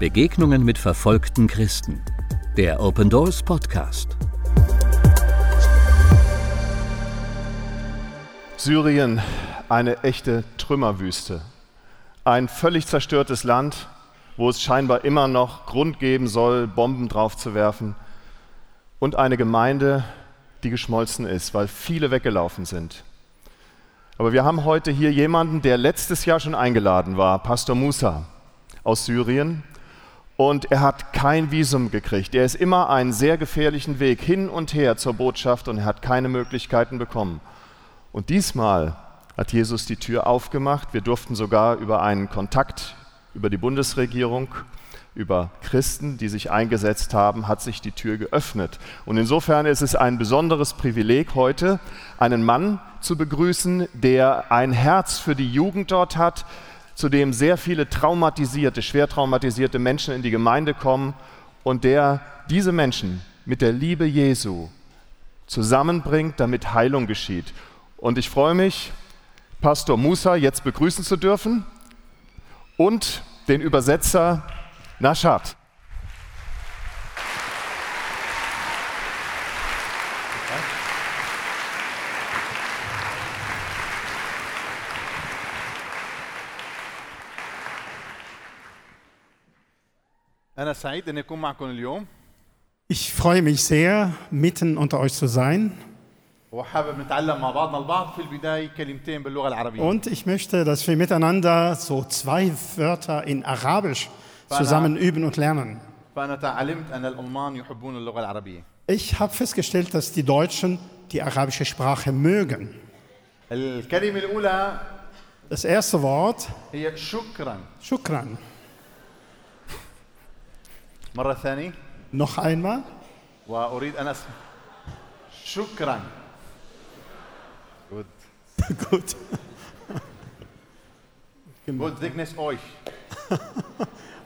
Begegnungen mit verfolgten Christen. Der Open Doors Podcast. Syrien, eine echte Trümmerwüste. Ein völlig zerstörtes Land, wo es scheinbar immer noch Grund geben soll, Bomben draufzuwerfen. Und eine Gemeinde, die geschmolzen ist, weil viele weggelaufen sind. Aber wir haben heute hier jemanden, der letztes Jahr schon eingeladen war, Pastor Musa aus Syrien. Und er hat kein Visum gekriegt. Er ist immer einen sehr gefährlichen Weg hin und her zur Botschaft und er hat keine Möglichkeiten bekommen. Und diesmal hat Jesus die Tür aufgemacht. Wir durften sogar über einen Kontakt über die Bundesregierung über Christen, die sich eingesetzt haben, hat sich die Tür geöffnet. Und insofern ist es ein besonderes Privileg heute, einen Mann zu begrüßen, der ein Herz für die Jugend dort hat, zu dem sehr viele traumatisierte, schwer traumatisierte Menschen in die Gemeinde kommen und der diese Menschen mit der Liebe Jesu zusammenbringt, damit Heilung geschieht. Und ich freue mich, Pastor Musa jetzt begrüßen zu dürfen und den Übersetzer Nashat. Ich freue mich sehr, mitten unter euch zu sein. Und ich möchte, dass wir miteinander so zwei Wörter in Arabisch zusammen üben und lernen. Ich habe festgestellt, dass die Deutschen die arabische Sprache mögen. Das erste Wort. Schukran. Schukran. مرة ثانية. نخ أينما. وأريد أن أسمع. شكرا. Good. Good. Good Dignes euch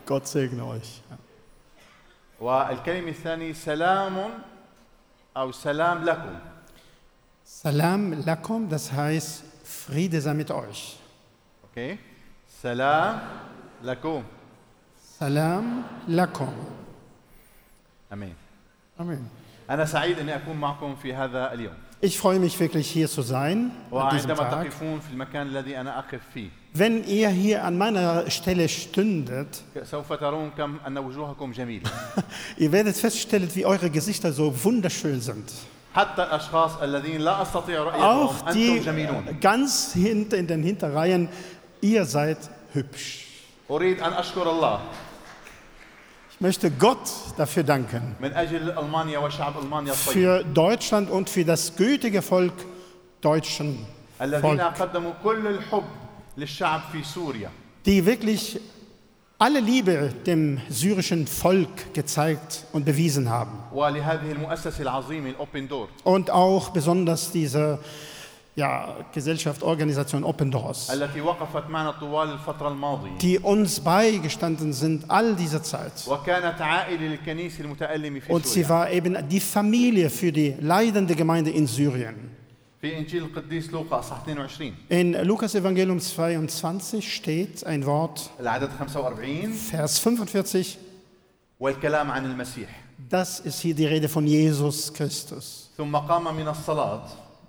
Gott segne euch والكلمة الثانية سلام أو سلام لكم. سلام لكم das heißt Friede sei mit euch. Okay. سلام لكم. سلام لكم Salam lakum. أمين Amen. أنا سعيد أني أكون معكم في هذا اليوم Ich freue mich wirklich hier zu sein an diesem وعندما Tag. تقفون في المكان الذي أنا أقف فيه Wenn ihr hier an meiner Stelle stündet, سوف ترون كم أن وجوهكم جميلة ihr werdet feststellen, wie eure Gesichter so wunderschön sind. حتى الأشخاص الذين لا أستطيع رؤيتهم Auch أنتم die جميلون ganz hinter in den Hinterreihen, ihr seid hübsch. أريد أن أشكر الله Ich möchte Gott dafür danken. Für Deutschland und für das gütige Volk Deutschen. Volk, die wirklich alle Liebe dem syrischen Volk gezeigt und bewiesen haben. Und auch besonders diese ja, Gesellschaft, Organisation Open Doors. التي وقفت معنا طوال الفترة الماضية die uns beigestanden sind all diese Zeit. وكانت عائلة للكنيسة المتألمة في Und sie سوريا war eben die Familie für die leidende Gemeinde in Syrien. في إنجيل القديس لوقا أصحاح 22 In Lukas Evangelium 22 steht ein Wort, العدد 45 Vers 45, والكلام عن المسيح das ist hier die Rede von Jesus Christus. ثم قام من الصلاة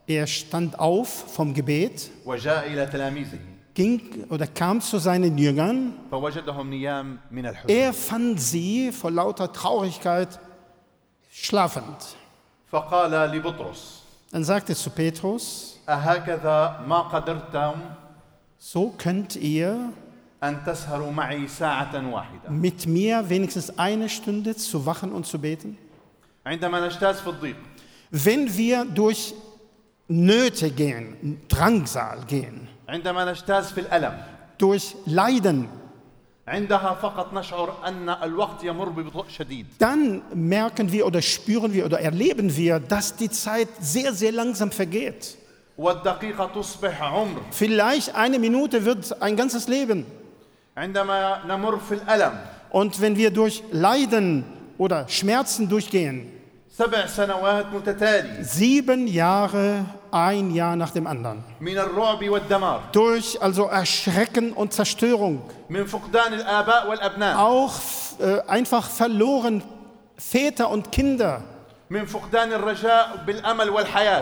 er stand auf vom Gebet, ging oder kam zu seinen Jüngern. Er fand sie vor lauter Traurigkeit schlafend. Dann sagte er zu Petrus, so könnt ihr mit mir wenigstens eine Stunde zu wachen und zu beten? Wenn wir durch Nöte gehen, Drangsal gehen, عندما نجتاز في الألم durch Leiden, عندها فقط نشعر أن الوقت يمر ببطء شديد dann merken wir oder spüren wir oder erleben wir, dass die Zeit sehr, sehr langsam vergeht. والدقيقة تصبح عمر Vielleicht eine Minute wird ein ganzes Leben. عندما نمر في الألم Und wenn wir durch Leiden oder Schmerzen durchgehen, سبع سنوات متتالية Sieben Jahre, ein Jahr nach dem anderen. Durch also Erschrecken und Zerstörung. Auch äh, einfach verloren Väter und Kinder.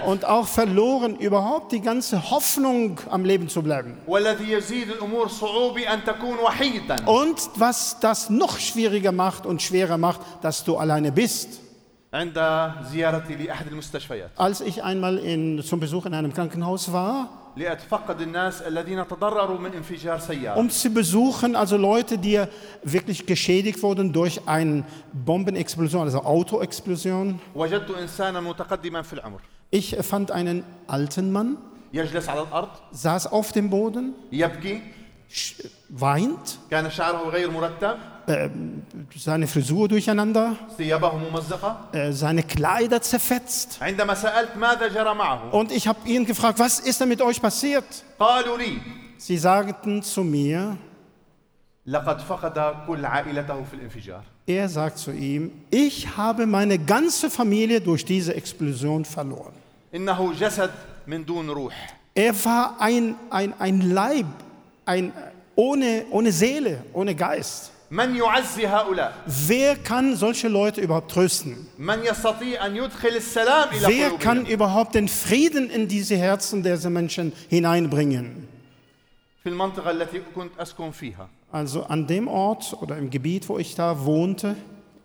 Und auch verloren überhaupt die ganze Hoffnung am Leben zu bleiben. Und was das noch schwieriger macht und schwerer macht, dass du alleine bist. Als ich einmal in, zum Besuch in einem Krankenhaus war, um zu besuchen, also Leute, die wirklich geschädigt wurden durch eine Bombenexplosion, also Autoexplosion. Ich fand einen alten Mann, saß auf dem Boden, weint. Äh, seine Frisur durcheinander. Äh, seine Kleider zerfetzt. Und ich habe ihn gefragt, was ist denn mit euch passiert? Sie sagten zu mir, er sagt zu ihm, ich habe meine ganze Familie durch diese Explosion verloren. Er war ein, ein, ein Leib ein, ohne, ohne Seele, ohne Geist. من يعزي هؤلاء Wer kann solche Leute überhaupt trösten? من يستطيع ان يدخل السلام الى Wer kann قلوبهم überhaupt den Frieden in diese Herzen dieser Menschen hineinbringen? في المنطقه التي كنت اسكن فيها Also an dem Ort oder im Gebiet, wo ich da wohnte,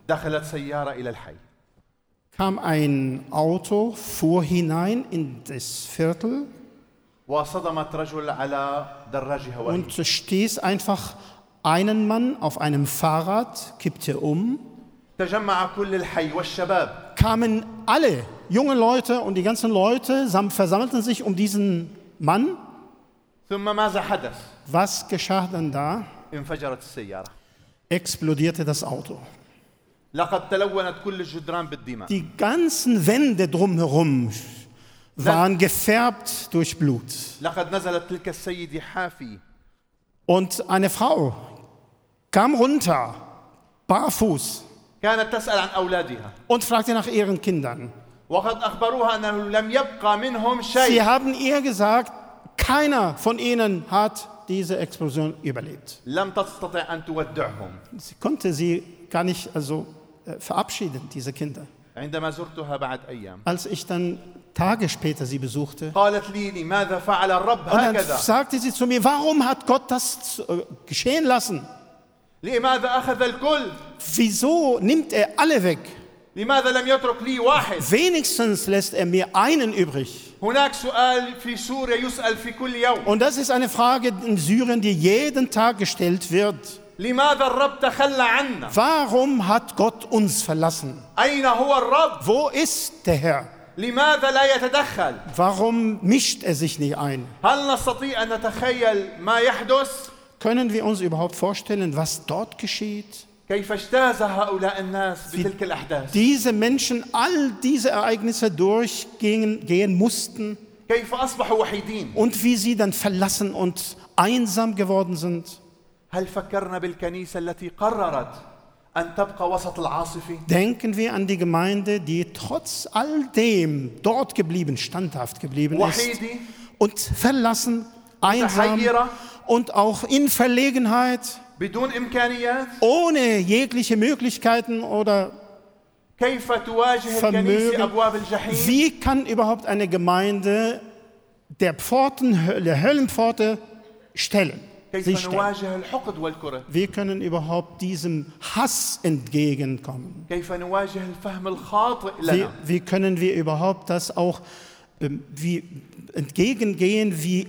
دخلت سياره الى الحي kam ein Auto, fuhr hinein in das Viertel und stieß einfach einen Mann auf einem Fahrrad, kippte um. Kamen alle junge Leute und die ganzen Leute versammelten sich um diesen Mann. Was geschah dann da? Explodierte das Auto. Die ganzen Wände drumherum waren gefärbt durch Blut. Und eine Frau kam runter, barfuß, und fragte nach ihren Kindern. Sie haben ihr gesagt, keiner von ihnen hat diese Explosion überlebt. Sie konnte sie gar nicht also äh, verabschieden, diese Kinder. Als ich dann Tage später sie besuchte. Und dann sagte sie zu mir, warum hat Gott das äh, geschehen lassen? Wieso nimmt er alle weg? Wenigstens lässt er mir einen übrig. Und das ist eine Frage in Syrien, die jeden Tag gestellt wird. Warum hat Gott uns verlassen? Wo ist der Herr? لماذا لا يتدخل Warum mischt er sich nicht ein? هل نستطيع أن نتخيل ما يحدث Können wir uns überhaupt vorstellen, was dort geschieht? كيف اجتاز هؤلاء الناس بتلك الأحداث Diese Menschen all diese Ereignisse durchgehen gehen mussten كيف أصبحوا وحيدين und wie sie dann verlassen und einsam geworden sind. هل فكرنا بالكنيسة التي قررت Denken wir an die Gemeinde, die trotz all dem dort geblieben, standhaft geblieben ist und verlassen, einsam und auch in Verlegenheit, ohne jegliche Möglichkeiten oder Vermögen. Wie kann überhaupt eine Gemeinde der Pforten, der Höllenpforte stellen? sich stellen. Wie können überhaupt diesem Hass entgegenkommen? Wie, wie können wir überhaupt das auch ähm, wie entgegengehen, wie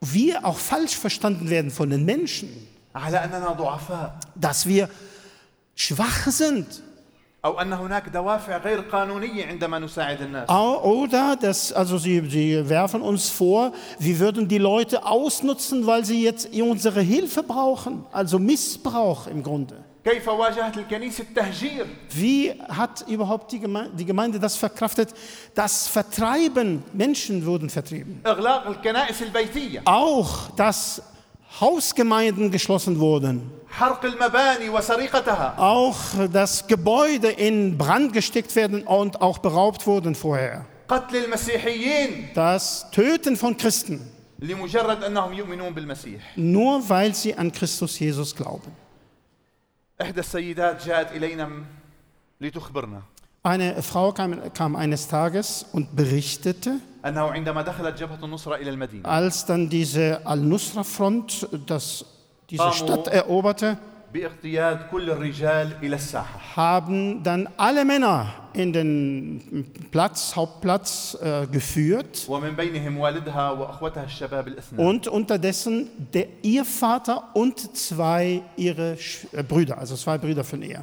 wir auch falsch verstanden werden von den Menschen? Dass wir schwach sind. أو أن هناك دوافع غير قانونية عندما نساعد الناس Au- oder dass also sie, sie werfen uns vor, wir würden die Leute ausnutzen, weil sie jetzt unsere Hilfe brauchen, also Missbrauch im Grunde. كيف واجهت الكنيسة التهجير Wie hat überhaupt die Gemeinde, die Gemeinde das verkraftet? Das Vertreiben, Menschen wurden vertrieben. إغلاق الكنائس البيتية Auch, dass Hausgemeinden geschlossen wurden. حرق المباني وسرقتها Auch, dass Gebäude in Brand gesteckt werden und auch beraubt wurden vorher. قتل المسيحيين Das Töten von Christen, لمجرد أنهم يؤمنون بالمسيح nur weil sie an Christus Jesus glauben. إحدى السيدات جاءت إلينا م- لتخبرنا Eine Frau kam, kam eines Tages und berichtete, أنه عندما دخلت جبهة النصرة إلى المدينة als dann diese Al-Nusra-Front das, diese Amo. Stadt eroberte, haben dann alle Männer in den Platz, Hauptplatz äh, geführt und unterdessen der, ihr Vater und zwei ihre äh, Brüder, also zwei Brüder von ihr.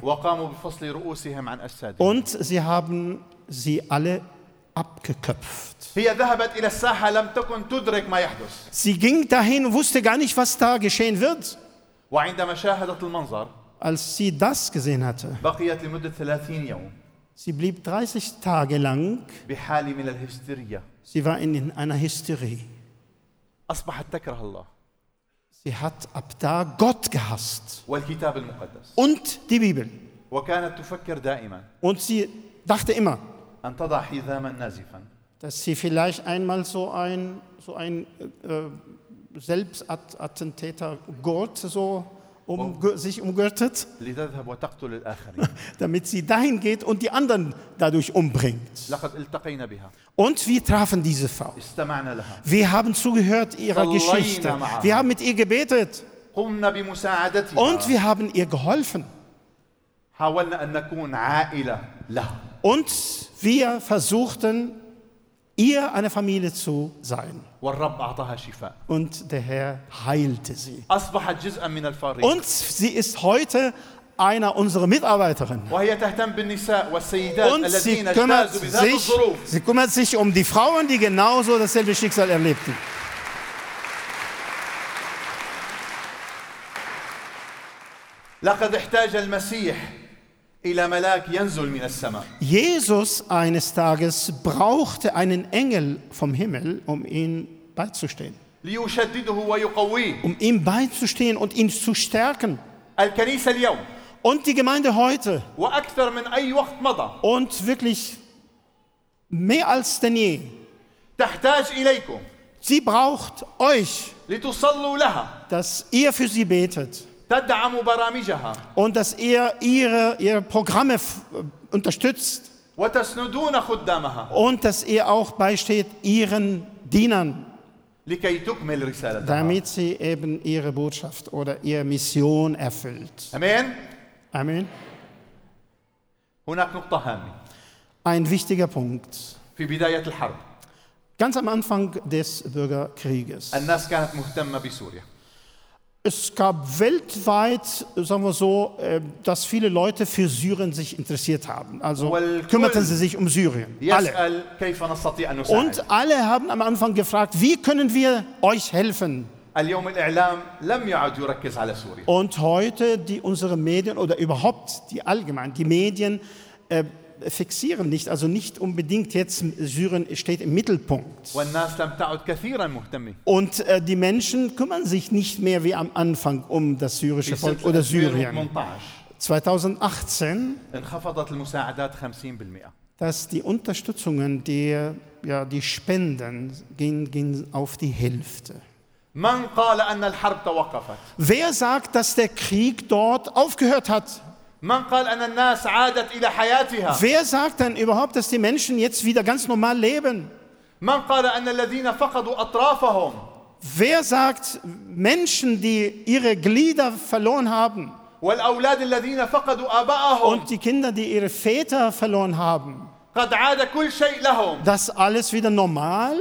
Und sie haben sie alle abgeköpft. Sie ging dahin und wusste gar nicht, was da geschehen wird. وعندما شاهدت المنظر Als sie das gesehen hatte, بقيت لمدة 30 يوم sie blieb 30 Tage lang, بحالة من الهستيريا sie war in einer Hysterie. أصبحت تكره الله Sie hat ab da Gott gehasst والكتاب المقدس und die Bibel. وكانت تفكر دائما Und sie dachte immer, أن تضع حزاما نازفا dass sie vielleicht einmal so ein, so ein äh, Selbstattentäter Gurt so um, sich umgürtet, damit sie dahin geht und die anderen dadurch umbringt. Und wir trafen diese Frau. Wir haben zugehört ihrer Geschichte. Wir haben mit ihr gebetet. Und wir haben ihr geholfen. Und wir versuchten, ihr eine Familie zu sein. والرب أعطاها شفاء Und der Herr heilte sie. أصبحت جزءا من الفريق Und sie ist heute einer unserer Mitarbeiterinnen. وهي تهتم بالنساء والسيدات Und sie الذين kümmert, اجتازوا بذات sich, الظروف sie kümmert sich um die Frauen, die genauso dasselbe Schicksal erlebten. لقد احتاج المسيح Jesus eines Tages brauchte einen Engel vom Himmel, um ihm beizustehen. Um ihm beizustehen und ihn zu stärken. Und die Gemeinde heute. Und wirklich mehr als denn je. Sie braucht euch, dass ihr für sie betet und dass ihr ihre, ihre Programme f- unterstützt وتسندون خدامها und dass ihr auch beisteht ihren Dienern, لكي تكمل رسالتها damit sie eben ihre Botschaft oder ihre Mission erfüllt. أمين Amen. هناك نقطة هامة Ein wichtiger Punkt. في بداية الحرب Ganz am Anfang des Bürgerkrieges. الناس كانت مهتمة بسوريا es gab weltweit, sagen wir so, äh, dass viele Leute für Syrien sich interessiert haben. Also kümmerten sie sich um Syrien. Alle. Und alle haben am Anfang gefragt, wie können wir euch helfen? Und heute die, unsere Medien oder überhaupt die allgemein, die Medien, äh, fixieren nicht, also nicht unbedingt jetzt Syrien steht im Mittelpunkt. Und äh, die Menschen kümmern sich nicht mehr wie am Anfang um das syrische Volk oder Syrien. 2018 dass die Unterstützungen, die, ja, die Spenden gehen, gehen auf die Hälfte. Wer sagt, dass der Krieg dort aufgehört hat? Wer sagt denn überhaupt, dass die Menschen jetzt wieder ganz normal leben? Wer sagt, Menschen, die ihre Glieder verloren haben? Und die Kinder, die ihre Väter verloren haben. dass alles wieder normal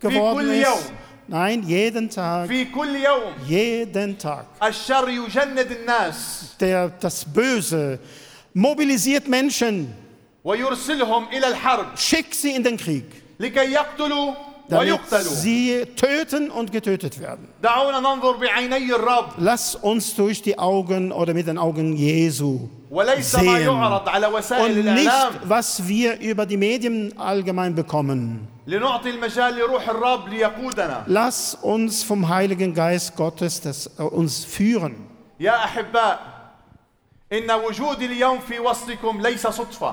geworden ist. يوم. Nein, jeden Tag, في كل يوم jeden Tag. الشر يجند الناس Der, das Böse mobilisiert Menschen, ويرسلهم إلى الحرب schickt sie in den Krieg, لكي يقتلوا damit sie töten und getötet werden. Lass uns durch die Augen oder mit den Augen Jesu sehen und nicht, was wir über die Medien allgemein bekommen. Lass uns vom Heiligen Geist Gottes das, äh, uns führen.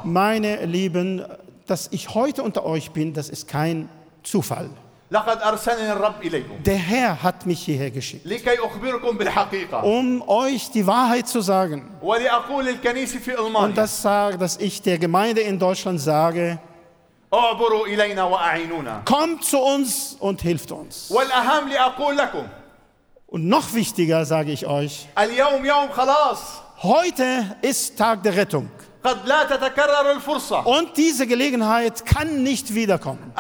Meine Lieben, dass ich heute unter euch bin, das ist kein Zufall. Der Herr hat mich hierher geschickt, um euch die Wahrheit zu sagen. Und das sage, dass ich der Gemeinde in Deutschland sage, kommt zu uns und hilft uns. Und noch wichtiger sage ich euch, Heute ist Tag der Rettung. Und diese Gelegenheit kann nicht wiederkommen.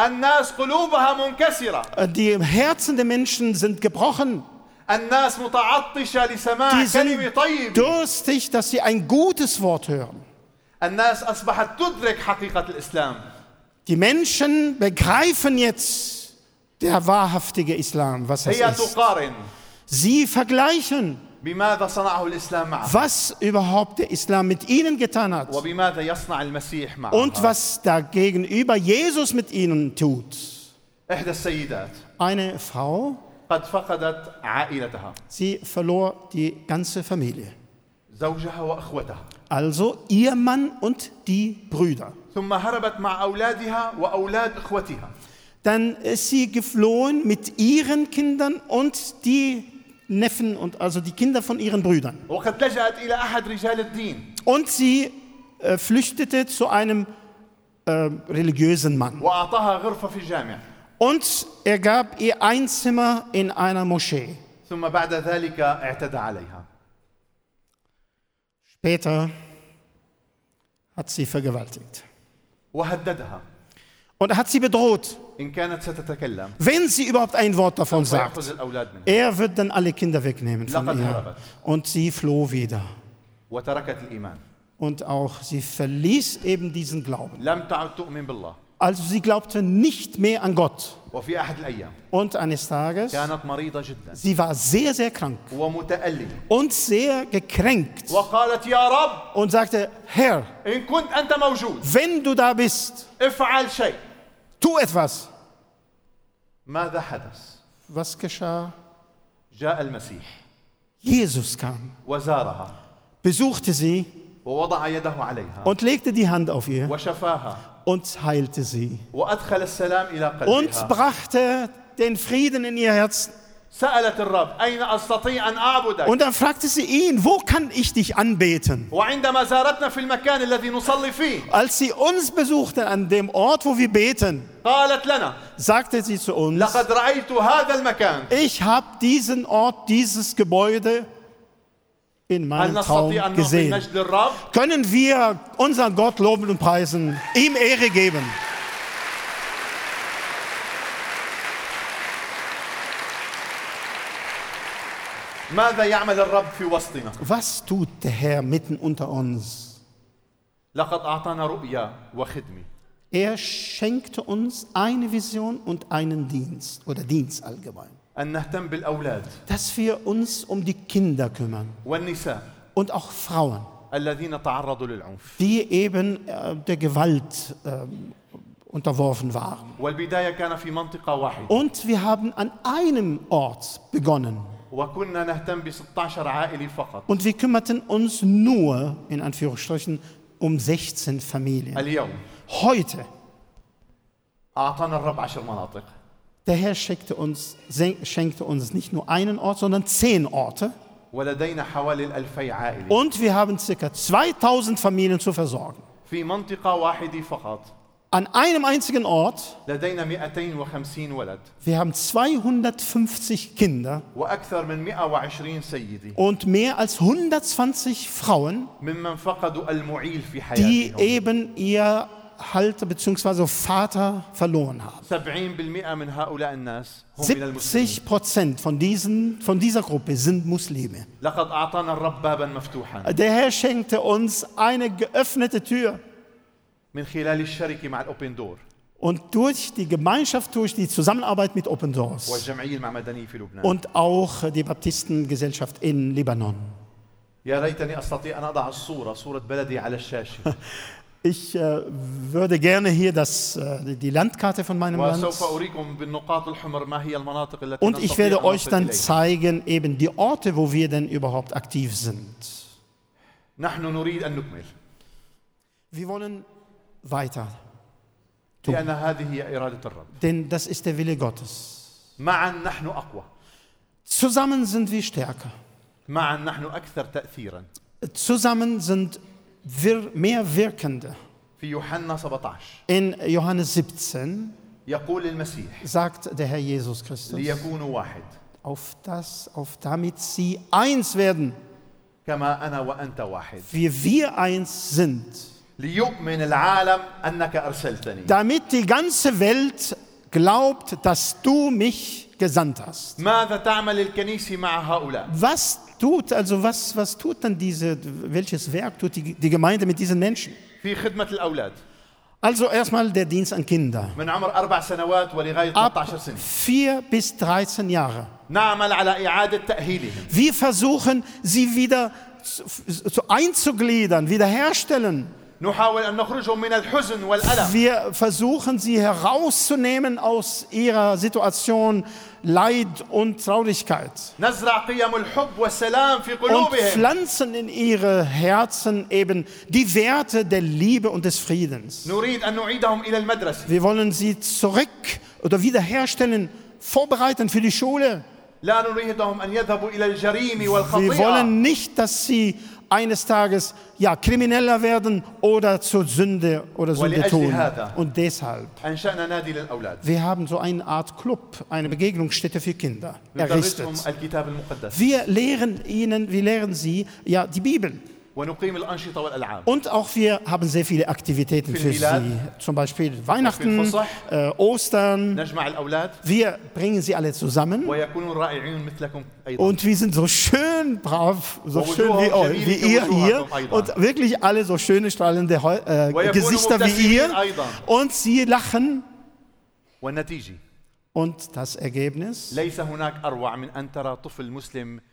Die Herzen der Menschen sind gebrochen. Die sind durstig, dass sie ein gutes Wort hören. Die Menschen begreifen jetzt der wahrhaftige Islam, was es ist. Sie vergleichen was überhaupt der Islam mit ihnen getan hat? und was dagegenüber Jesus mit ihnen tut. Eine Frau, sie verlor die ganze Familie. Also ihr Mann und die Brüder. Dann ist sie geflohen mit ihren Kindern und die Neffen und also die Kinder von ihren Brüdern. وقد لجأت إلى أحد رجال الدين Und sie äh, flüchtete zu einem äh, religiösen Mann. وأعطاها غرفة في الجامع Und er gab ihr ein Zimmer in einer Moschee. ثم بعد ذلك اعتدى عليها Später hat sie vergewaltigt. وهددها und er hat sie bedroht. Wenn sie überhaupt ein Wort davon sagt, er wird dann alle Kinder wegnehmen von ihr. Und sie floh wieder. Und auch sie verließ eben diesen Glauben. Also sie glaubte nicht mehr an Gott. Und eines Tages, sie war sehr, sehr krank und sehr gekränkt und sagte, Herr, wenn du da bist, tu etwas. ماذا حدث Was geschah? جاء المسيح Jesus kam, وزارها besuchte sie ووضع يده عليها und legte die Hand auf ihr وشفاها und heilte sie وأدخل السلام إلى und قلبها brachte den Frieden in ihr Herz. und dann fragte sie ihn, wo kann ich dich anbeten? Als sie uns besuchte an dem Ort, wo wir beten, sagte sie zu uns, ich habe diesen Ort, dieses Gebäude in meinem Traum gesehen. Können wir unseren Gott loben und preisen, ihm Ehre geben? Was tut der Herr mitten unter uns? Er schenkte uns eine Vision und einen Dienst oder Dienst allgemein. Dass wir uns um die Kinder kümmern. Und auch Frauen. Die eben äh, der Gewalt ähm, unterworfen waren. Und wir haben an einem Ort begonnen. Und wir kümmerten uns nur, in Anführungsstrichen, um 16 Familien. Heute. Der Herr schenkte uns, schenkte uns nicht nur einen Ort, sondern zehn Orte. Und wir haben ca. 2000 Familien zu versorgen an einem einzigen Ort. Wir haben 250 Kinder und mehr als 120 Frauen, die eben ihr Halter bzw. Vater verloren haben. 70 Prozent von, von dieser Gruppe sind Muslime. Der Herr schenkte uns eine geöffnete Tür. Und durch die Gemeinschaft, durch die Zusammenarbeit mit Open Doors und auch die Baptistengesellschaft in Libanon. Ich äh, würde gerne hier das, äh, die Landkarte von meinem Land. Und ich werde euch dann zeigen, eben die Orte, wo wir denn überhaupt aktiv sind. Wir wollen weiter tun. Denn das ist der Wille Gottes. Zusammen sind wir stärker. Zusammen sind wir mehr Wirkende. In Johannes 17 sagt der Herr Jesus Christus, auf das, auf damit sie eins werden, wie wir eins sind damit die ganze Welt glaubt, dass du mich gesandt hast. Was tut also was was tut dann diese welches Werk tut die, die Gemeinde mit diesen Menschen? Also erstmal der Dienst an Kinder. Ab vier bis 13 Jahre. Wir versuchen sie wieder einzugliedern, wiederherstellen. Wir versuchen sie herauszunehmen aus ihrer Situation Leid und Traurigkeit. Und pflanzen in ihre Herzen eben die Werte der Liebe und des Friedens. Wir wollen sie zurück oder wiederherstellen, vorbereiten für die Schule. Wir wollen nicht, dass sie eines Tages ja krimineller werden oder zur Sünde oder Sünde tun. Und deshalb wir haben so eine Art Club, eine Begegnungsstätte für Kinder errichtet. Wir lehren ihnen, wir lehren sie ja die Bibel. ونقيم الأنشطة والألعاب Und auch wir haben sehr viele Aktivitäten für Milad. sie. Zum Beispiel Weihnachten, Fusach. äh, Ostern. نجمع الأولاد Wir bringen sie alle zusammen. ويكونوا رائعين مثلكم أيضا Und wir sind so schön brav, so Wo schön wie, wujuhum euch, wie ihr jamilin hier. wujuhakum aydan. Und wirklich alle so schöne, strahlende Heu- äh, yakunu Gesichter wie mubtasimin ihr. aydan. Und sie lachen. والنتيجة Und das Ergebnis? ليس هناك أروع من أن ترى طفل مسلم يمجد المسيح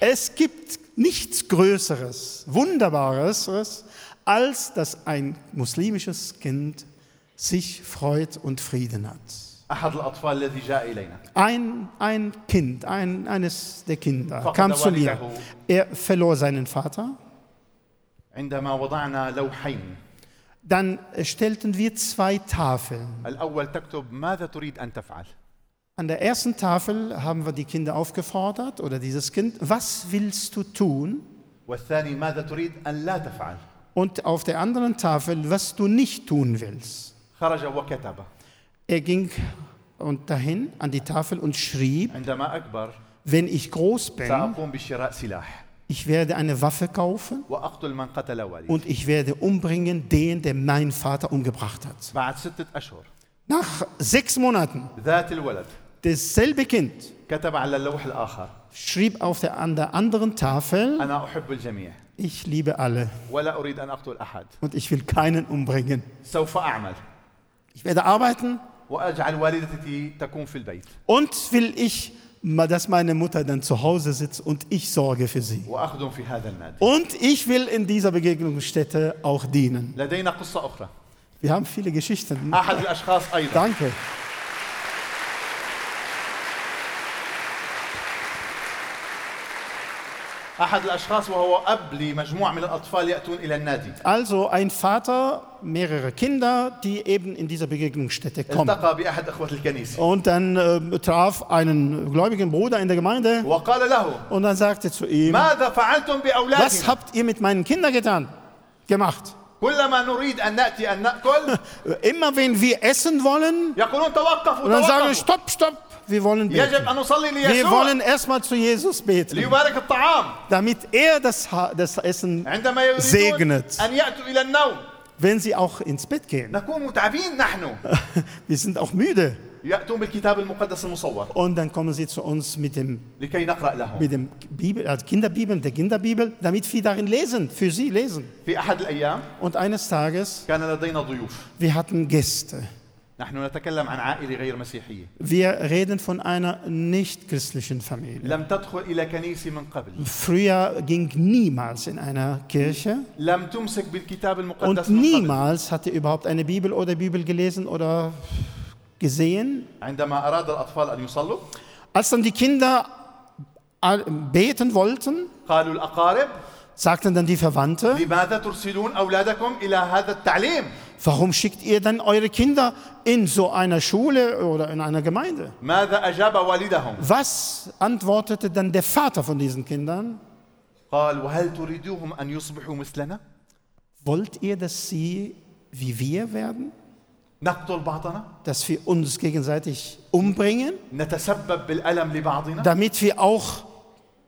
Es gibt nichts Größeres, Wunderbares, als dass ein muslimisches Kind sich freut und Frieden hat. Ein, ein Kind, ein, eines der Kinder kam zu mir. Er verlor seinen Vater. Dann stellten wir zwei Tafeln. An der ersten Tafel haben wir die Kinder aufgefordert oder dieses Kind, was willst du tun? Und auf der anderen Tafel, was du nicht tun willst. Er ging und dahin an die Tafel und schrieb, wenn ich groß bin, ich werde eine Waffe kaufen und ich werde umbringen den, der mein Vater umgebracht hat. Nach sechs Monaten dasselbe Kind كتب على اللوح الآخر schrieb auf der, an der anderen Tafel, أنا أحب الجميع ich liebe alle ولا أريد أن أقتل أحد und ich will keinen umbringen. سوف أعمل Ich werde arbeiten وأجعل والدتي تكون في البيت und will ich, ma- dass meine Mutter dann zu Hause sitzt und ich sorge für sie. وأخدم في هذا النادي Und ich will in dieser Begegnungsstätte auch dienen. لدينا قصة أخرى Wir haben viele Geschichten. أحد الأشخاص أيضا Danke. Also ein Vater, mehrere Kinder, die eben in dieser Begegnungsstätte kommen. Und dann äh, traf einen gläubigen Bruder in der Gemeinde. und dann sagte zu ihm, was habt ihr mit meinen Kindern getan, gemacht? Immer wenn wir essen wollen, und dann sagen wir, stopp, stopp, wir wollen beten. Wir wollen erstmal zu Jesus beten, damit er das, das Essen segnet wenn sie auch ins Bett gehen. Wir sind auch müde. Und dann kommen sie zu uns mit dem, mit dem Bibel, also Kinderbibel, der Kinderbibel, damit wir darin lesen, für sie lesen. Und eines Tages, wir hatten Gäste. نحن نتكلم عن عائلة غير مسيحية Wir reden von einer nicht-christlichen Familie. لم تدخل إلى كنيسة من قبل Früher ging niemals in einer Kirche لم تمسك بالكتاب und المقدس من قبل niemals hatte überhaupt eine Bibel oder Bibel gelesen oder gesehen. عندما أراد الأطفال أن يصلوا Als dann die Kinder all- beten wollten, قالوا الأقارب sagten dann die Verwandte, لماذا ترسلون أولادكم إلى هذا التعليم Warum schickt ihr dann eure Kinder in so einer Schule oder in einer Gemeinde? Was antwortete dann der Vater von diesen Kindern? Wollt ihr, dass sie wie wir werden? Dass wir uns gegenseitig umbringen? Damit wir auch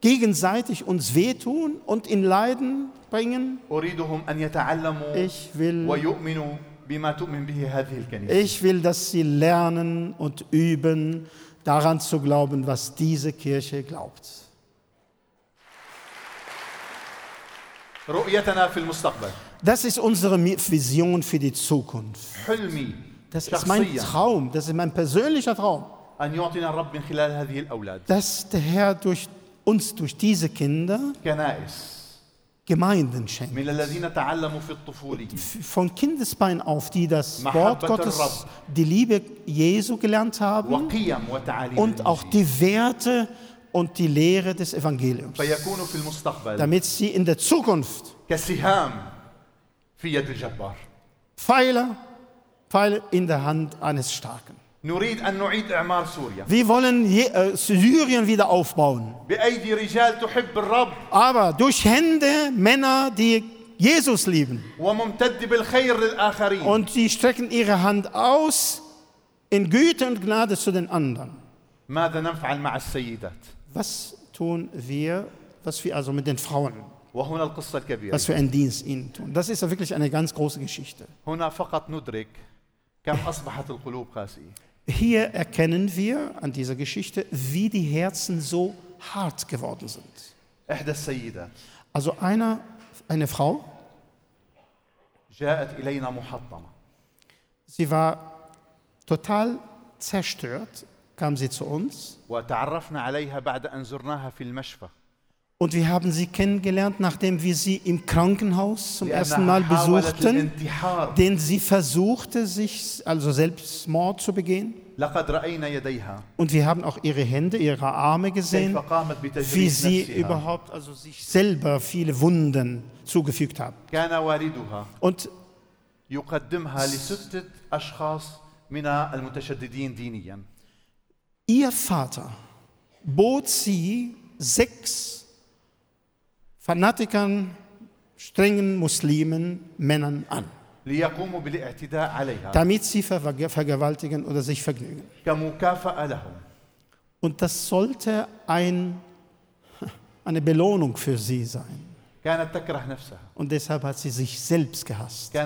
gegenseitig uns wehtun und in Leiden bringen. Ich will, ich will, dass sie lernen und üben, daran zu glauben, was diese Kirche glaubt. Das ist unsere Vision für die Zukunft. Das ist mein Traum, das ist mein persönlicher Traum. Dass der Herr durch uns, durch diese Kinder, Gemeinden schenkt. Von Kindesbein auf, die das Wort Gottes, die Liebe Jesu gelernt haben und auch die Werte und die Lehre des Evangeliums, damit sie in der Zukunft Pfeiler, Pfeile in der Hand eines Starken. Wir wollen äh, Syrien wieder aufbauen. Aber durch Hände Männer, die Jesus lieben. Und sie strecken ihre Hand aus in Güte und Gnade zu den anderen. Was tun wir, was wir also mit den Frauen? Was für einen Dienst ihnen tun. Das ist ja wirklich eine ganz große Geschichte. هنا فقط ندرك كم أصبحت القلوب قاسية Hier erkennen wir an dieser Geschichte, wie die Herzen so hart geworden sind. إحدى السيدات Also einer, eine Frau, جاءت إلينا محطمة sie war total zerstört, kam sie zu uns وتعرفنا عليها بعد أن زرناها في المشفى Und wir haben sie kennengelernt, nachdem wir sie im Krankenhaus zum ersten Mal besuchten, denn sie versuchte, sich also Selbstmord zu begehen. Und wir haben auch ihre Hände, ihre Arme gesehen, wie sie überhaupt also sich selber viele Wunden zugefügt haben. Und ihr Vater bot sie sechs Fanatikern, strengen Muslimen, Männern an. Damit sie ver vergewaltigen oder sich vergnügen. Und das sollte ein, eine Belohnung für sie sein. Und deshalb hat sie sich selbst gehasst.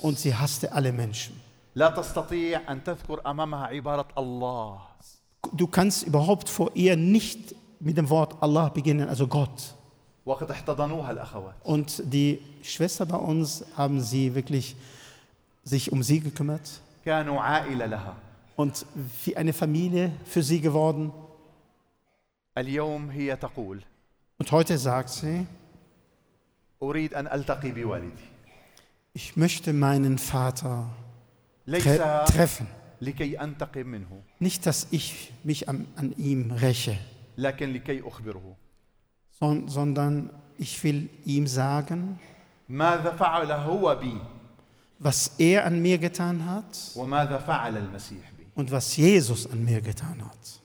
Und sie hasste alle Menschen. Du kannst überhaupt vor ihr nicht mit dem Wort Allah beginnen, also Gott. Und die Schwester bei uns haben sie wirklich sich um sie gekümmert. Und wie eine Familie für sie geworden. Und heute sagt sie, ich möchte meinen Vater tre treffen. Nicht, dass ich mich an, an ihm räche, sondern ich will ihm sagen, was er an mir getan hat und was Jesus an mir getan hat.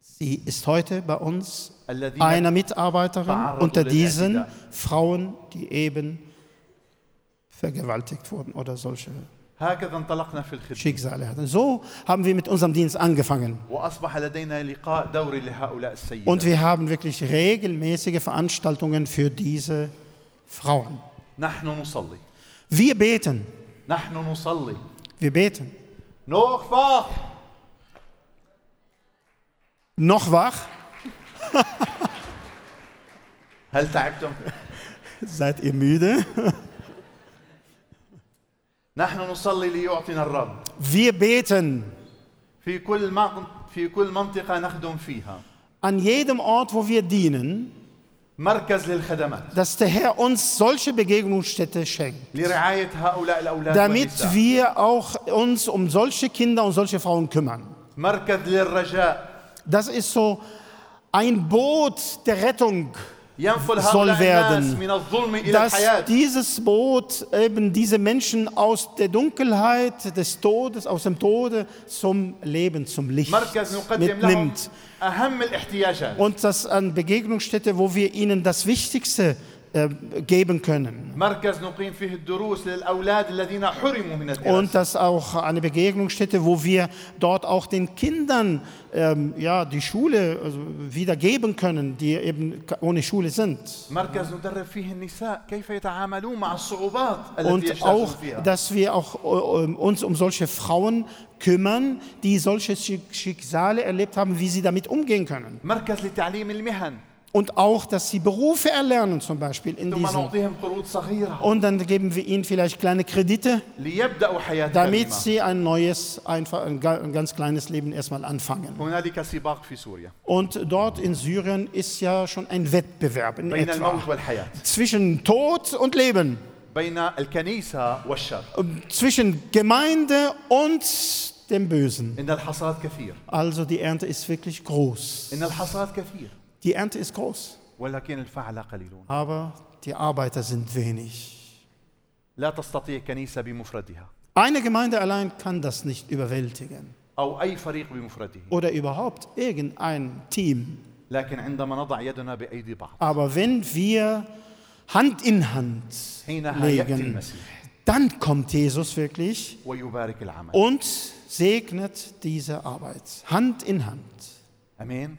Sie ist heute bei uns eine Mitarbeiterin unter diesen Frauen, die eben vergewaltigt wurden oder solche Schicksale hatten. So haben wir mit unserem Dienst angefangen. Und wir haben wirklich regelmäßige Veranstaltungen für diese Frauen. Wir beten. Wir beten. Noch wach. Noch wach? Seid ihr müde? Wir beten. An jedem Ort, wo wir dienen, dass der Herr uns solche Begegnungsstätte schenkt, damit wir auch uns um solche Kinder und solche Frauen kümmern. Das ist so ein Boot der Rettung soll werden, dass dieses Boot eben diese Menschen aus der Dunkelheit des Todes, aus dem Tode zum Leben, zum Licht mitnimmt. Und das an Begegnungsstätte, wo wir ihnen das Wichtigste äh, geben können. Und das auch eine Begegnungsstätte, wo wir dort auch den Kindern ähm, ja, die Schule also wieder geben können, die eben ohne Schule sind. Und auch, dass wir auch äh, ähm, uns um solche Frauen kümmern, die solche Schicksale erlebt haben, wie sie damit umgehen können und auch, dass sie Berufe erlernen, zum Beispiel in diesem. Und dann geben wir ihnen vielleicht kleine Kredite, damit sie ein neues, einfach, ein ganz kleines Leben erstmal anfangen. Und dort in Syrien ist ja schon ein Wettbewerb in etwa, zwischen Tod und Leben. Zwischen Gemeinde und dem Bösen. Also die Ernte ist wirklich groß. Die Ernte ist groß. Aber die Arbeiter sind wenig. Eine Gemeinde allein kann das nicht überwältigen. Oder überhaupt irgendein Team. Aber wenn wir Hand in Hand legen, dann kommt Jesus wirklich und segnet diese Arbeit. Hand in Hand. Amen.